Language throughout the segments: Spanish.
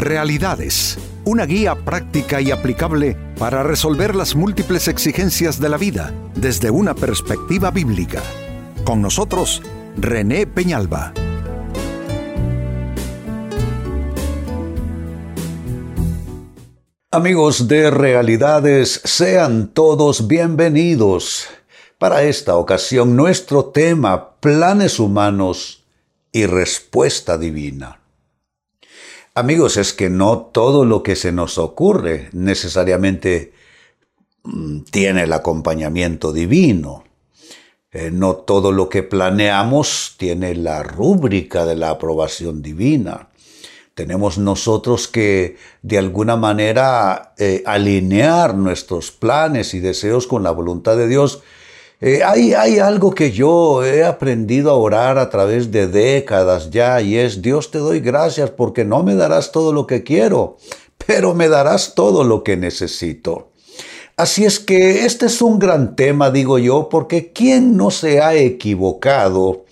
Realidades, una guía práctica y aplicable para resolver las múltiples exigencias de la vida desde una perspectiva bíblica. Con nosotros, René Peñalba. Amigos de Realidades, sean todos bienvenidos. Para esta ocasión, nuestro tema, planes humanos y respuesta divina. Amigos, es que no todo lo que se nos ocurre necesariamente mm, tiene el acompañamiento divino. Eh, no todo lo que planeamos tiene la rúbrica de la aprobación divina. Tenemos nosotros que de alguna manera eh, alinear nuestros planes y deseos con la voluntad de Dios eh, hay, hay algo que yo he aprendido a orar a través de décadas ya y es, Dios te doy gracias porque no me darás todo lo que quiero, pero me darás todo lo que necesito. Así es que este es un gran tema, digo yo, porque ¿quién no se ha equivocado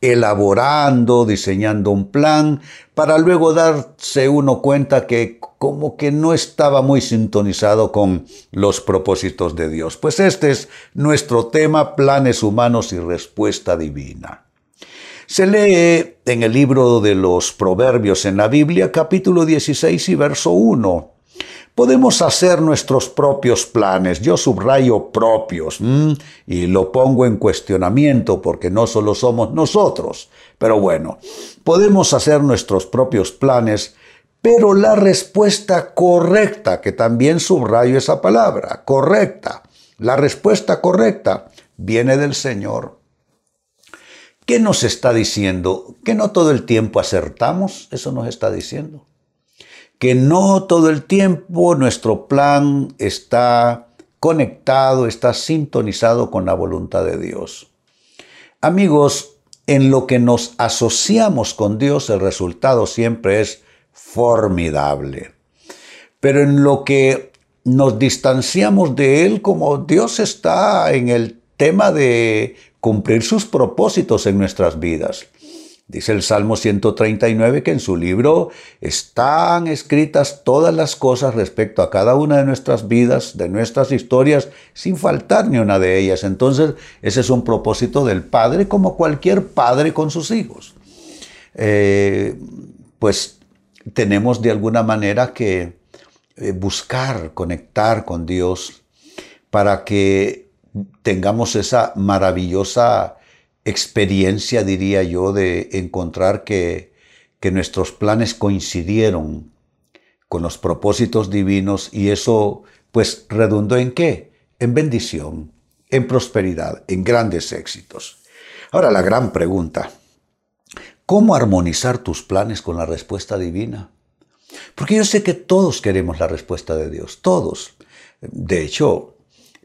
elaborando, diseñando un plan, para luego darse uno cuenta que como que no estaba muy sintonizado con los propósitos de Dios. Pues este es nuestro tema, planes humanos y respuesta divina. Se lee en el libro de los Proverbios en la Biblia, capítulo 16 y verso 1. Podemos hacer nuestros propios planes, yo subrayo propios, y lo pongo en cuestionamiento porque no solo somos nosotros, pero bueno, podemos hacer nuestros propios planes, pero la respuesta correcta, que también subrayo esa palabra, correcta, la respuesta correcta viene del Señor. ¿Qué nos está diciendo? ¿Que no todo el tiempo acertamos? Eso nos está diciendo que no todo el tiempo nuestro plan está conectado, está sintonizado con la voluntad de Dios. Amigos, en lo que nos asociamos con Dios el resultado siempre es formidable. Pero en lo que nos distanciamos de Él, como Dios está en el tema de cumplir sus propósitos en nuestras vidas. Dice el Salmo 139 que en su libro están escritas todas las cosas respecto a cada una de nuestras vidas, de nuestras historias, sin faltar ni una de ellas. Entonces, ese es un propósito del Padre como cualquier padre con sus hijos. Eh, pues tenemos de alguna manera que eh, buscar, conectar con Dios para que tengamos esa maravillosa experiencia, diría yo, de encontrar que, que nuestros planes coincidieron con los propósitos divinos y eso pues redundó en qué? En bendición, en prosperidad, en grandes éxitos. Ahora la gran pregunta, ¿cómo armonizar tus planes con la respuesta divina? Porque yo sé que todos queremos la respuesta de Dios, todos. De hecho,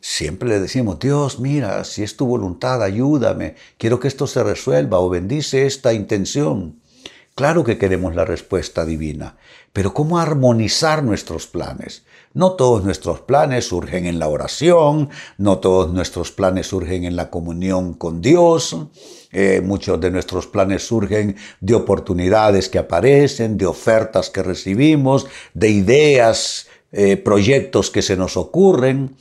Siempre le decimos, Dios, mira, si es tu voluntad, ayúdame, quiero que esto se resuelva o bendice esta intención. Claro que queremos la respuesta divina, pero ¿cómo armonizar nuestros planes? No todos nuestros planes surgen en la oración, no todos nuestros planes surgen en la comunión con Dios, eh, muchos de nuestros planes surgen de oportunidades que aparecen, de ofertas que recibimos, de ideas, eh, proyectos que se nos ocurren.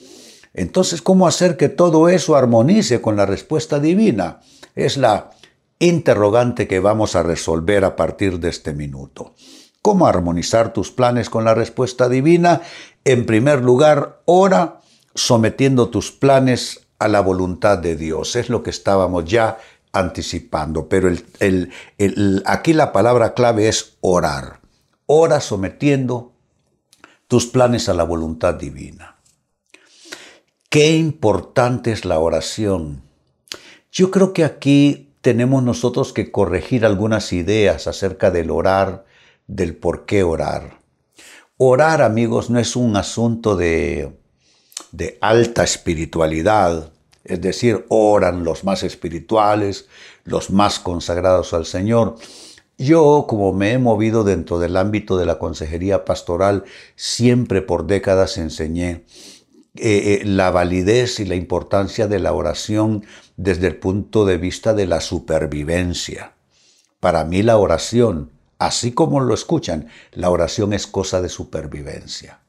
Entonces, ¿cómo hacer que todo eso armonice con la respuesta divina? Es la interrogante que vamos a resolver a partir de este minuto. ¿Cómo armonizar tus planes con la respuesta divina? En primer lugar, ora sometiendo tus planes a la voluntad de Dios. Es lo que estábamos ya anticipando, pero aquí la palabra clave es orar. Ora sometiendo tus planes a la voluntad divina. Qué importante es la oración. Yo creo que aquí tenemos nosotros que corregir algunas ideas acerca del orar, del por qué orar. Orar, amigos, no es un asunto de, de alta espiritualidad, es decir, oran los más espirituales, los más consagrados al Señor. Yo, como me he movido dentro del ámbito de la consejería pastoral, siempre por décadas enseñé eh, eh, la validez y la importancia de la oración desde el punto de vista de la supervivencia. Para mí la oración, así como lo escuchan, la oración es cosa de supervivencia.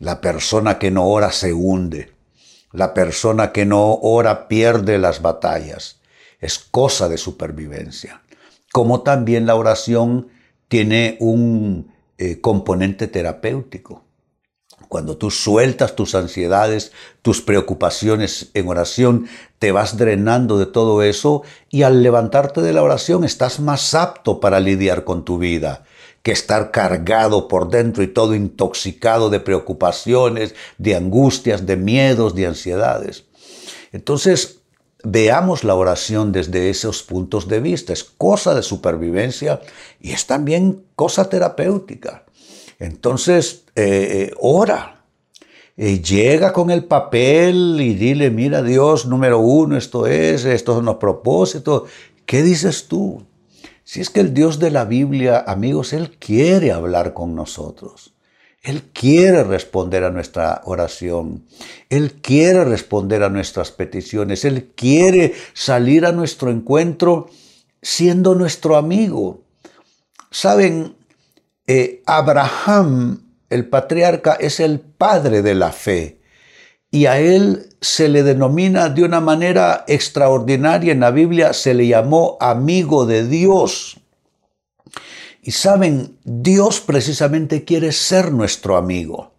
La persona que no ora se hunde. La persona que no ora pierde las batallas. Es cosa de supervivencia. Como también la oración tiene un eh, componente terapéutico. Cuando tú sueltas tus ansiedades, tus preocupaciones en oración, te vas drenando de todo eso y al levantarte de la oración estás más apto para lidiar con tu vida que estar cargado por dentro y todo intoxicado de preocupaciones, de angustias, de miedos, de ansiedades. Entonces, veamos la oración desde esos puntos de vista. Es cosa de supervivencia y es también cosa terapéutica. Entonces, eh, eh, ora. Eh, llega con el papel y dile, mira Dios, número uno, esto es, estos son los propósitos. ¿Qué dices tú? Si es que el Dios de la Biblia, amigos, Él quiere hablar con nosotros. Él quiere responder a nuestra oración. Él quiere responder a nuestras peticiones. Él quiere salir a nuestro encuentro siendo nuestro amigo. Saben, eh, Abraham, el patriarca, es el padre de la fe y a él se le denomina de una manera extraordinaria en la Biblia, se le llamó amigo de Dios. Y saben, Dios precisamente quiere ser nuestro amigo.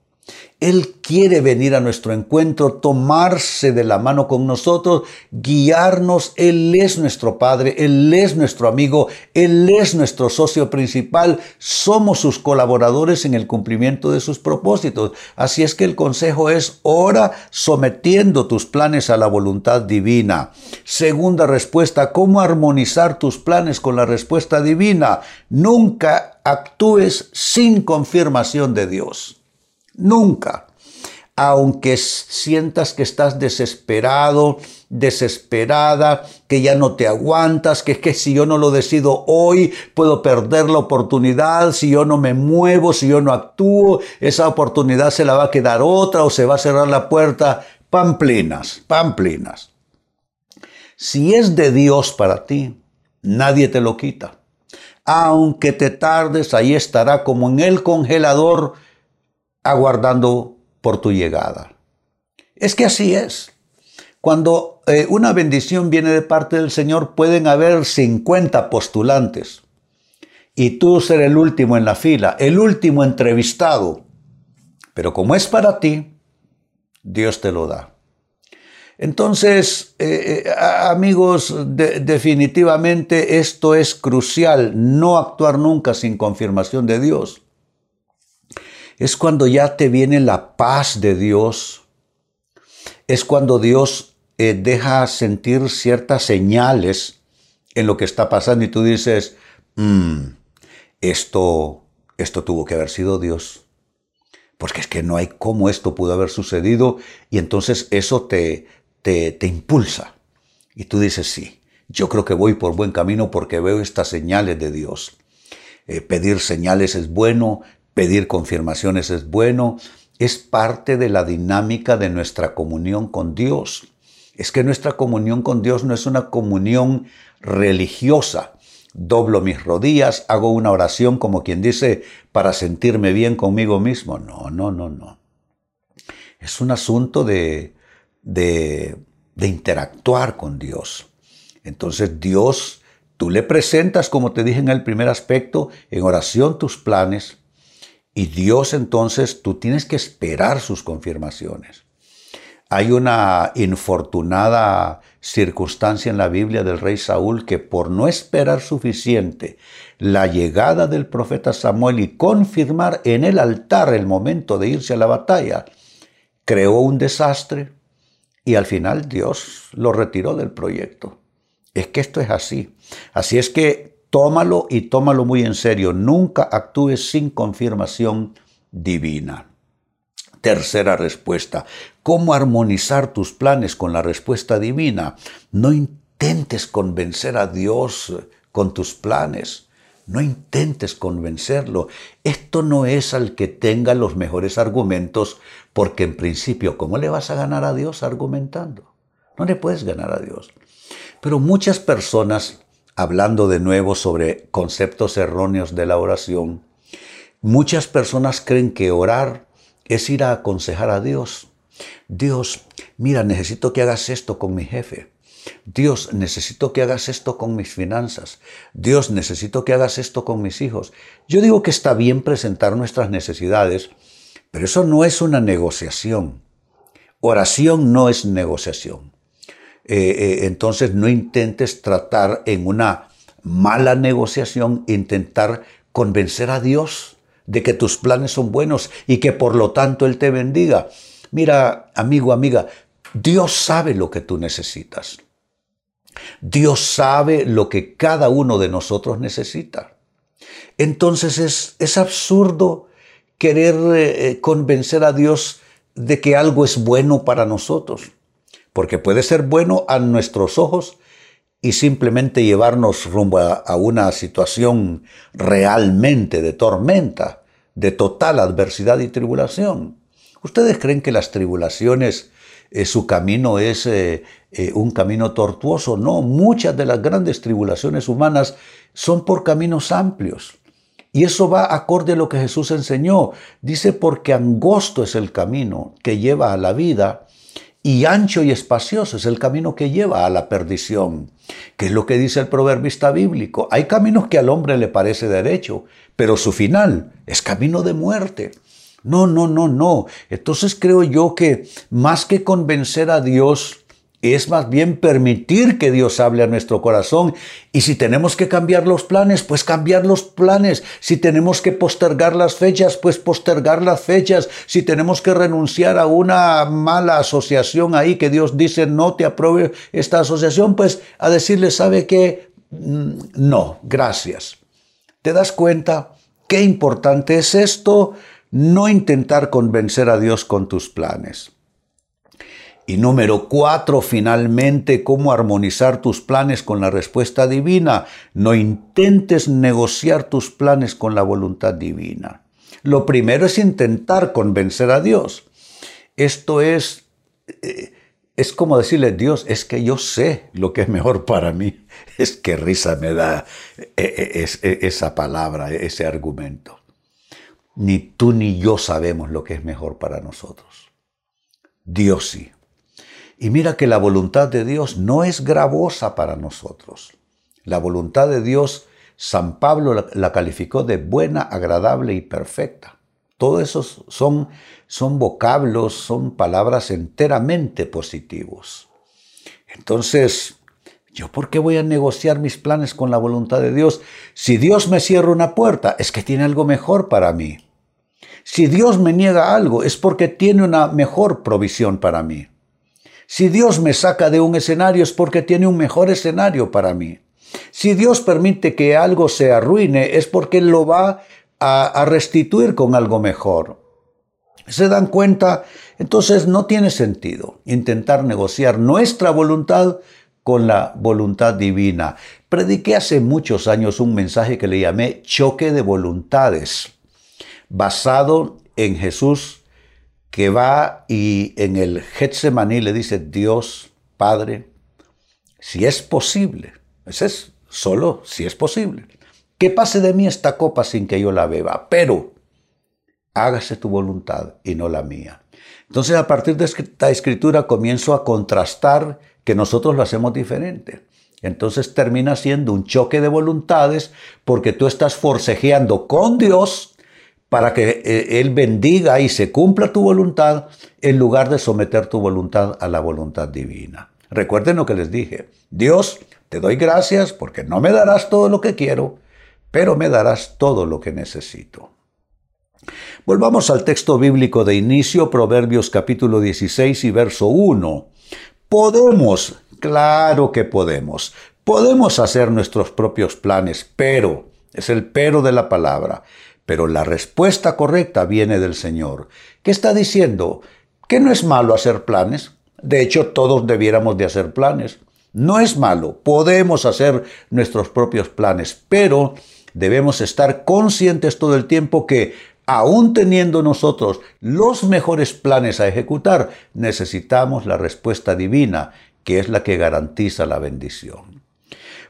Él quiere venir a nuestro encuentro, tomarse de la mano con nosotros, guiarnos. Él es nuestro Padre, Él es nuestro amigo, Él es nuestro socio principal. Somos sus colaboradores en el cumplimiento de sus propósitos. Así es que el consejo es, ora sometiendo tus planes a la voluntad divina. Segunda respuesta, ¿cómo armonizar tus planes con la respuesta divina? Nunca actúes sin confirmación de Dios. Nunca. Aunque sientas que estás desesperado, desesperada, que ya no te aguantas, que es que si yo no lo decido hoy, puedo perder la oportunidad, si yo no me muevo, si yo no actúo, esa oportunidad se la va a quedar otra o se va a cerrar la puerta. Pamplinas, pamplinas. Si es de Dios para ti, nadie te lo quita. Aunque te tardes, ahí estará como en el congelador aguardando por tu llegada. Es que así es. Cuando eh, una bendición viene de parte del Señor, pueden haber 50 postulantes y tú ser el último en la fila, el último entrevistado. Pero como es para ti, Dios te lo da. Entonces, eh, eh, amigos, definitivamente esto es crucial, no actuar nunca sin confirmación de Dios es cuando ya te viene la paz de Dios, es cuando Dios eh, deja sentir ciertas señales en lo que está pasando y tú dices, mm, esto, esto tuvo que haber sido Dios. Porque es que no hay cómo esto pudo haber sucedido y entonces eso te, te, impulsa. Y tú dices, sí, yo creo que voy por buen camino porque veo estas señales de Dios. Eh, pedir señales es bueno, Pedir confirmaciones es bueno, es parte de la dinámica de nuestra comunión con Dios. Es que nuestra comunión con Dios no es una comunión religiosa. Doblo mis rodillas, hago una oración como quien dice para sentirme bien conmigo mismo. No, no, no, no. Es un asunto de, de, de interactuar con Dios. Entonces Dios, tú le presentas, como te dije en el primer aspecto, en oración tus planes, y Dios entonces, tú tienes que esperar sus confirmaciones. Hay una infortunada circunstancia en la Biblia del rey Saúl que por no esperar suficiente la llegada del profeta Samuel y confirmar en el altar el momento de irse a la batalla, creó un desastre y al final Dios lo retiró del proyecto. Es que esto es así. Así es que tómalo y tómalo muy en serio. Nunca actúes sin confirmación divina. Tercera respuesta. ¿Cómo armonizar tus planes con la respuesta divina? No intentes convencer a Dios con tus planes. No intentes convencerlo. Esto no es al que tenga los mejores argumentos, porque en principio, ¿cómo le vas a ganar a Dios argumentando? No le puedes ganar a Dios. Pero muchas personas hablando de nuevo sobre conceptos erróneos de la oración, muchas personas creen que orar es ir a aconsejar a Dios. Dios, mira, necesito que hagas esto con mi jefe. Dios, necesito que hagas esto con mis finanzas. Dios, necesito que hagas esto con mis hijos. Yo digo que está bien presentar nuestras necesidades, pero eso no es una negociación. Oración no es negociación. Eh, eh, entonces no intentes tratar en una mala negociación, intentar convencer a Dios de que tus planes son buenos y que por lo tanto Él te bendiga. Mira, amigo, amiga, Dios sabe lo que tú necesitas. Dios sabe lo que cada uno de nosotros necesita. Entonces es, es absurdo querer eh, convencer a Dios de que algo es bueno para nosotros, porque puede ser bueno a nuestros ojos y simplemente llevarnos rumbo a, una situación realmente de tormenta, de total adversidad y tribulación. ¿Ustedes creen que las tribulaciones, eh, su camino es eh, un camino tortuoso? No, muchas de las grandes tribulaciones humanas son por caminos amplios. Y eso va acorde a lo que Jesús enseñó. Dice, porque angosto es el camino que lleva a la vida y ancho y espacioso es el camino que lleva a la perdición. Que es lo que dice el proverbista bíblico. Hay caminos que al hombre le parece derecho, pero su final es camino de muerte. No, no, no, no. Entonces creo yo que más que convencer a Dios, es más bien permitir que Dios hable a nuestro corazón. Y si tenemos que cambiar los planes, pues cambiar los planes. Si tenemos que postergar las fechas, pues postergar las fechas. Si tenemos que renunciar a una mala asociación ahí que Dios dice no te apruebe esta asociación, pues a decirle, ¿sabe qué? Mm, no, gracias. ¿Te das cuenta qué importante es esto? No intentar convencer a Dios con tus planes. Y número cuatro, finalmente, cómo armonizar tus planes con la respuesta divina. No intentes negociar tus planes con la voluntad divina. Lo primero es intentar convencer a Dios. Esto es, eh, es como decirle, Dios, es que yo sé lo que es mejor para mí. Es que risa me da eh, eh, esa palabra, ese argumento. Ni tú ni yo sabemos lo que es mejor para nosotros. Dios sí. Y mira que la voluntad de Dios no es gravosa para nosotros. La voluntad de Dios, San Pablo la, calificó de buena, agradable y perfecta. Todo eso son, son vocablos, son palabras enteramente positivos. Entonces, ¿yo por qué voy a negociar mis planes con la voluntad de Dios? Si Dios me cierra una puerta, es que tiene algo mejor para mí. Si Dios me niega algo, es porque tiene una mejor provisión para mí. Si Dios me saca de un escenario es porque tiene un mejor escenario para mí. Si Dios permite que algo se arruine es porque lo va a, restituir con algo mejor. ¿Se dan cuenta? Entonces no tiene sentido intentar negociar nuestra voluntad con la voluntad divina. Prediqué hace muchos años un mensaje que le llamé choque de voluntades, basado en Jesús que va y en el Getsemaní le dice, Dios, Padre, si es posible, ese es solo si es posible, que pase de mí esta copa sin que yo la beba, pero hágase tu voluntad y no la mía. Entonces a partir de esta escritura comienzo a contrastar que nosotros lo hacemos diferente. Entonces termina siendo un choque de voluntades porque tú estás forcejeando con Dios para que eh, Él bendiga y se cumpla tu voluntad en lugar de someter tu voluntad a la voluntad divina. Recuerden lo que les dije. Dios, te doy gracias porque no me darás todo lo que quiero, pero me darás todo lo que necesito. Volvamos al texto bíblico de inicio, Proverbios capítulo 16 y verso 1. Podemos, claro que podemos, podemos hacer nuestros propios planes, pero, es el pero de la palabra, pero la respuesta correcta viene del Señor. ¿Qué está diciendo? Que no es malo hacer planes. De hecho, todos debiéramos de hacer planes. No es malo, podemos hacer nuestros propios planes, pero debemos estar conscientes todo el tiempo que, aún teniendo nosotros los mejores planes a ejecutar, necesitamos la respuesta divina, que es la que garantiza la bendición.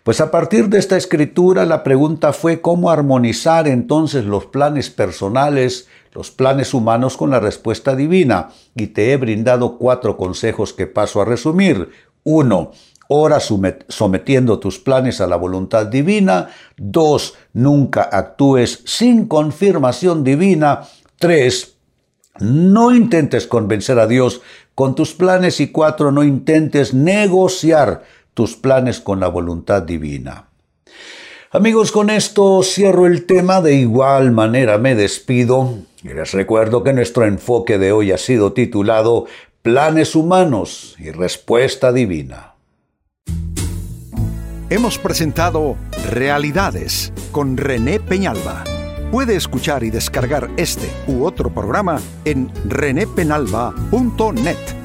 Pues a partir de esta escritura la pregunta fue cómo armonizar entonces los planes personales, los planes humanos con la respuesta divina. Y te he brindado cuatro consejos que paso a resumir. Uno, ora sometiendo tus planes a la voluntad divina. Dos, nunca actúes sin confirmación divina. Tres, no intentes convencer a Dios con tus planes. Y cuatro, no intentes negociar tus planes con la voluntad divina. Amigos, con esto cierro el tema, de igual manera me despido y les recuerdo que nuestro enfoque de hoy ha sido titulado Planes humanos y respuesta divina. Hemos presentado Realidades con René Peñalba. Puede escuchar y descargar este u otro programa en renépenalba.net